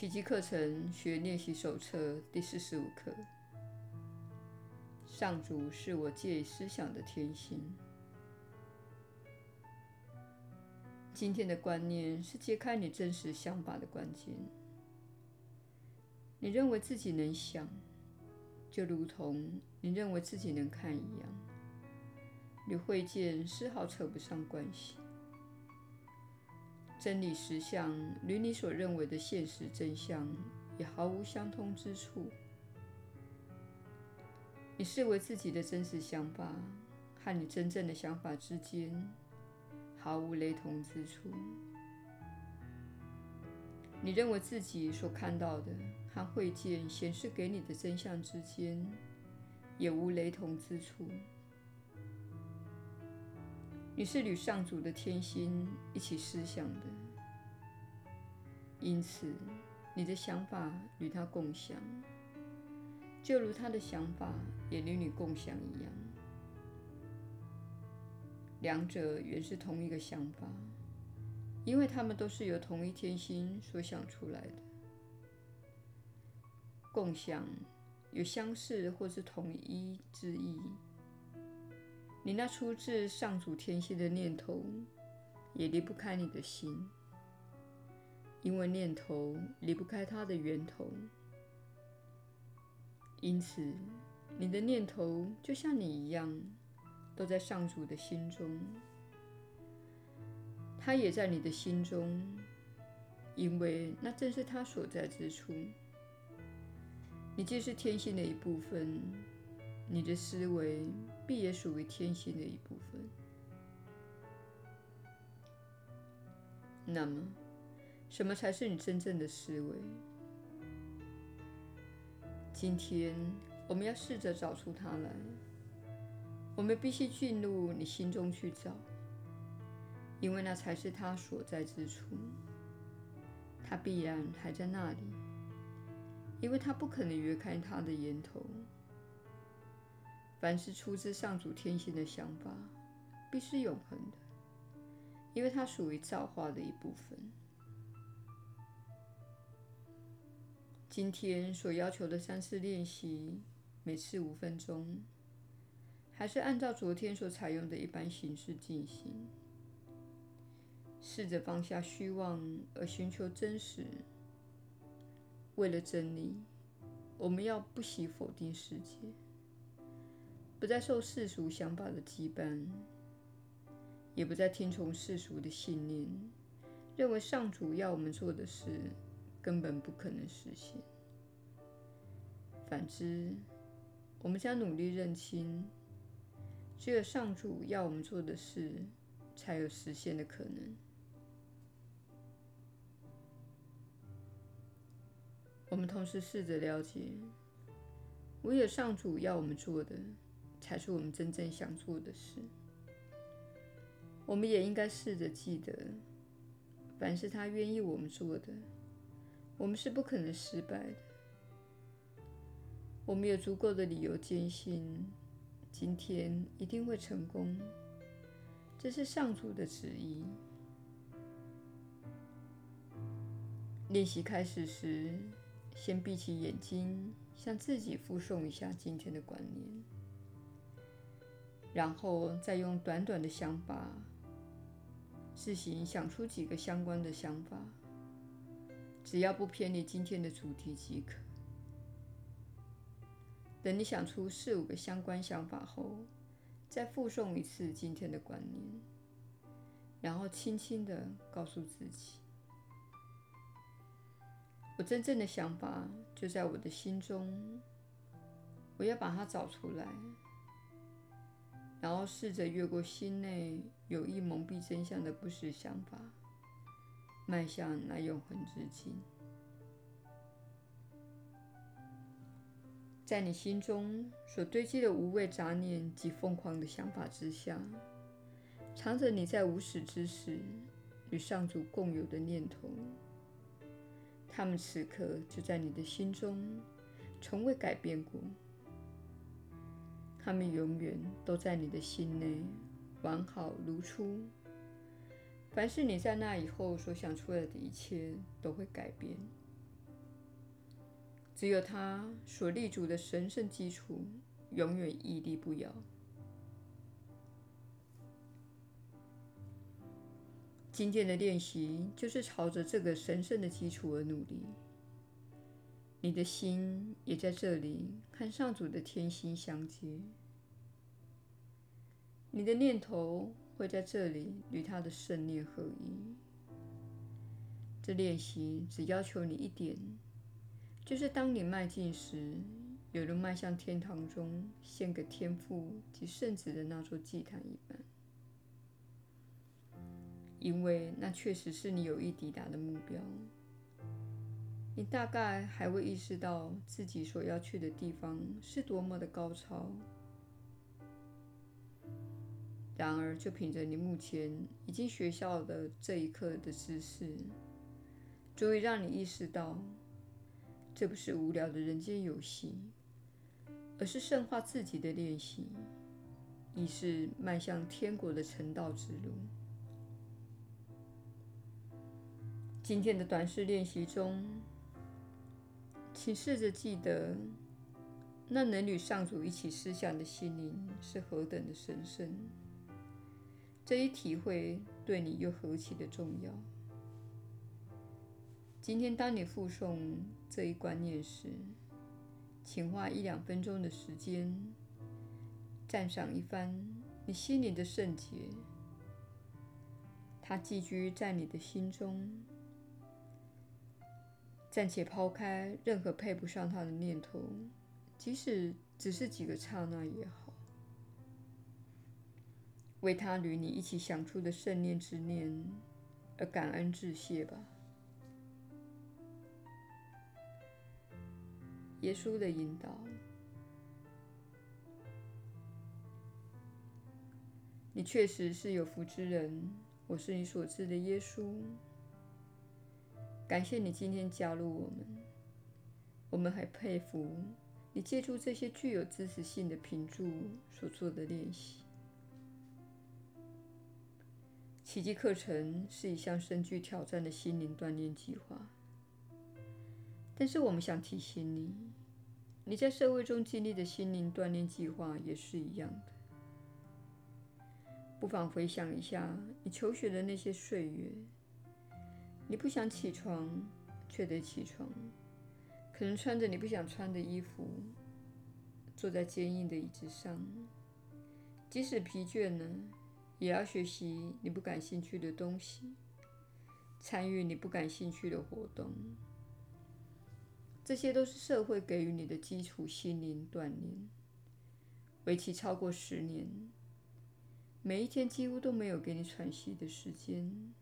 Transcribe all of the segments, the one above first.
奇迹课程学练习手册第四十五课。上主是我借思想的天性。今天的观念是揭开你真实想法的关键。你认为自己能想，就如同你认为自己能看一样，与会见丝毫扯不上关系。真理实相与你所认为的现实真相也毫无相通之处。你视为自己的真实想法和你真正的想法之间毫无雷同之处。你认为自己所看到的和会见显示给你的真相之间也无雷同之处。你是与上主的天心一起思想的，因此你的想法与他共享，就如他的想法也与你共享一样。两者原是同一个想法，因为他们都是由同一天心所想出来的。共享有相似或是统一之意。你那出自上主天心的念头，也离不开你的心，因为念头离不开它的源头。因此，你的念头就像你一样，都在上主的心中，他也在你的心中，因为那正是他所在之处。你既是天心的一部分，你的思维。必也属于天性的一部分。那么，什么才是你真正的思维？今天我们要试着找出它来。我们必须进入你心中去找，因为那才是它所在之处。它必然还在那里，因为它不可能离开它的源头。凡是出自上主天心的想法，必是永恒的，因为它属于造化的一部分。今天所要求的三次练习，每次五分钟，还是按照昨天所采用的一般形式进行。试着放下虚妄而寻求真实。为了真理，我们要不惜否定世界。不再受世俗想法的羁绊，也不再听从世俗的信念，认为上主要我们做的事根本不可能实现。反之，我们将努力认清，只有上主要我们做的事，才有实现的可能。我们同时试着了解，唯有上主要我们做的。才是我们真正想做的事。我们也应该试着记得，凡是他愿意我们做的，我们是不可能失败的。我们有足够的理由坚信，今天一定会成功。这是上主的旨意。练习开始时，先闭起眼睛，向自己复诵一下今天的观念。然后再用短短的想法，自行想出几个相关的想法，只要不偏离今天的主题即可。等你想出四五个相关想法后，再复诵一次今天的观念，然后轻轻的告诉自己：“我真正的想法就在我的心中，我要把它找出来。”然后试着越过心内有意蒙蔽真相的不实想法，迈向那永恒之境。在你心中所堆积的无谓杂念及疯狂的想法之下，藏着你在无始之时与上主共有的念头。他们此刻就在你的心中，从未改变过。他们永远都在你的心内，完好如初。凡是你在那以后所想出来的一切，都会改变。只有他所立足的神圣基础永远屹立不摇。今天的练习就是朝着这个神圣的基础而努力。你的心也在这里和上主的天心相接，你的念头会在这里与他的圣念合一。这练习只要求你一点，就是当你迈进时，犹如迈向天堂中献给天父及圣子的那座祭坛一般。因为那确实是你有意抵达的目标。你大概还未意识到自己所要去的地方是多么的高超。然而，就凭着你目前已经学到的这一刻的知识，足以让你意识到，这不是无聊的人间游戏，而是圣化自己的练习，亦是迈向天国的成道之路。今天的短视练习中，请试着记得，那能与上主一起思想的心灵是何等的神圣。这一体会对你又何其的重要。今天，当你复诵这一观念时，请花一两分钟的时间，赞赏一番你心灵的圣洁。它寄居在你的心中。暂且抛开任何配不上他的念头，即使只是几个刹那也好，为他与你一起想出的圣念之念而感恩致谢吧。耶稣的引导，你确实是有福之人。我是你所知的耶稣。感谢你今天加入我们，我们还佩服你借助这些具有知识性的评注所做的练习。奇迹课程是一项深具挑战的心灵锻炼计划，但是我们想提醒你，你在社会中经历的心灵锻炼计划也是一样的。不妨回想一下你求学的那些岁月。你不想起床，却得起床；可能穿着你不想穿的衣服，坐在坚硬的椅子上，即使疲倦了，也要学习你不感兴趣的东西，参与你不感兴趣的活动。这些都是社会给予你的基础心灵锻炼，为期超过十年，每一天几乎都没有给你喘息的时间。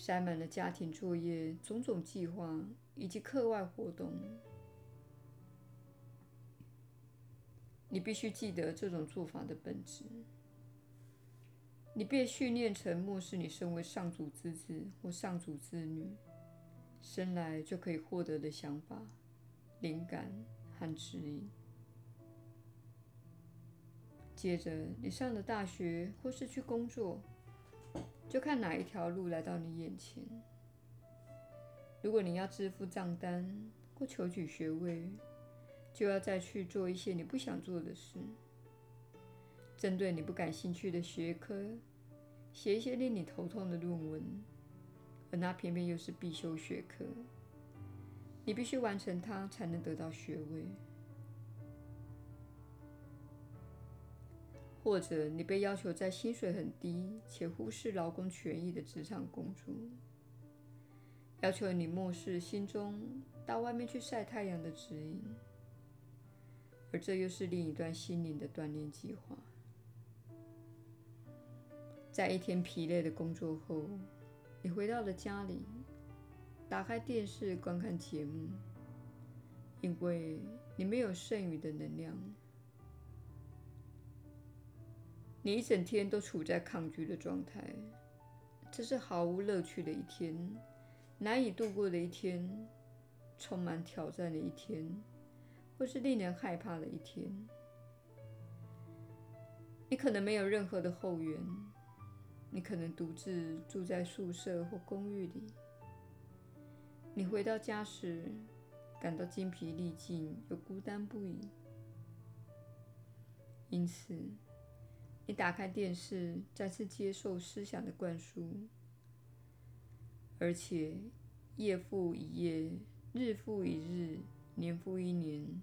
塞满了家庭作业、种种计划以及课外活动。你必须记得这种做法的本质。你被训练成漠视你身为上主之子或上主之女，生来就可以获得的想法、灵感和指引。接着，你上了大学或是去工作。就看哪一条路来到你眼前。如果你要支付账单或求取学位，就要再去做一些你不想做的事。针对你不感兴趣的学科，写一些令你头痛的论文，而那偏偏又是必修学科。你必须完成它才能得到学位。或者你被要求在薪水很低且忽视劳工权益的职场工作，要求你漠视心中到外面去晒太阳的指引，而这又是另一段心灵的锻炼计划。在一天疲累的工作后，你回到了家里，打开电视观看节目，因为你没有剩余的能量。你一整天都处在抗拒的状态，这是毫无乐趣的一天，难以度过的一天，充满挑战的一天，或是令人害怕的一天。你可能没有任何的后援，你可能独自住在宿舍或公寓里。你回到家时，感到筋疲力尽又孤单不已。因此，你打开电视，再次接受思想的灌输，而且夜复一夜，日复一日，年复一年，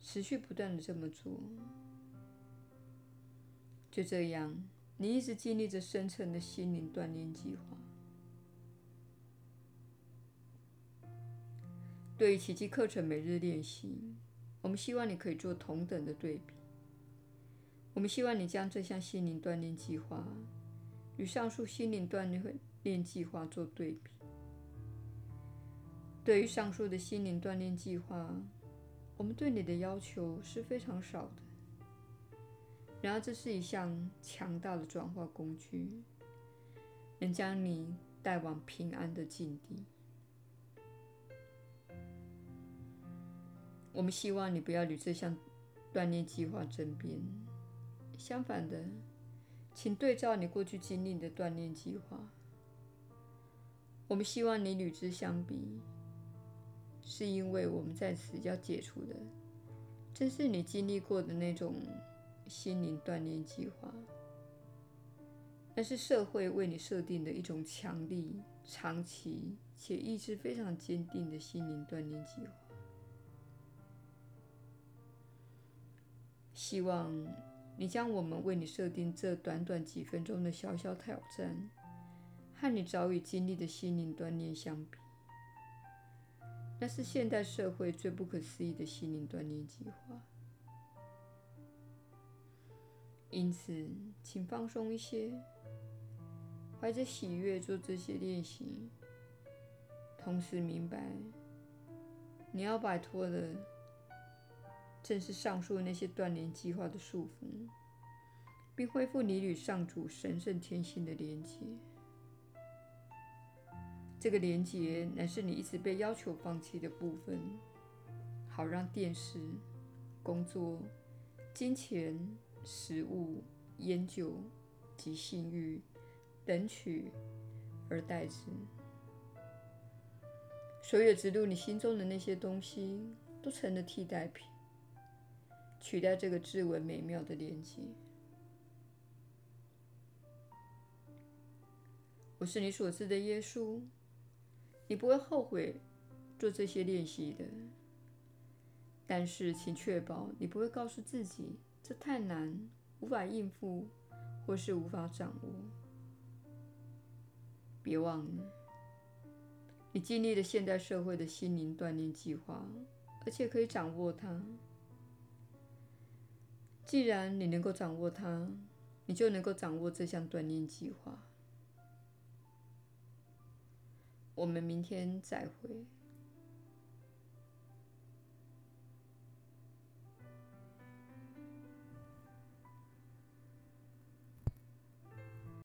持续不断的这么做。就这样，你一直经历着深层的心灵锻炼计划。对于奇迹课程每日练习，我们希望你可以做同等的对比。我们希望你将这项心灵锻炼计划与上述心灵锻炼计划做对比。对于上述的心灵锻炼计划，我们对你的要求是非常少的。然而，这是一项强大的转化工具，能将你带往平安的境地。我们希望你不要与这项锻炼计划争辩。相反的，请对照你过去经历的锻炼计划。我们希望你与之相比，是因为我们在此要解除的，正是你经历过的那种心灵锻炼计划。那是社会为你设定的一种强力、长期且意志非常坚定的心灵锻炼计划。希望。你将我们为你设定这短短几分钟的小小挑战，和你早已经历的心灵锻炼相比，那是现代社会最不可思议的心灵锻炼计划。因此，请放松一些，怀着喜悦做这些练习，同时明白，你要摆脱的。正是上述那些锻炼计划的束缚，并恢复你与上主神圣天性的连结。这个连结乃是你一直被要求放弃的部分，好让电视、工作、金钱、食物、烟酒及性欲等取而代之。所有植入你心中的那些东西，都成了替代品。取代这个至为美妙的连接。我是你所知的耶稣，你不会后悔做这些练习的。但是，请确保你不会告诉自己这太难，无法应付，或是无法掌握。别忘了，你经历了现代社会的心灵锻炼计划，而且可以掌握它。既然你能够掌握它，你就能够掌握这项锻炼计划。我们明天再会。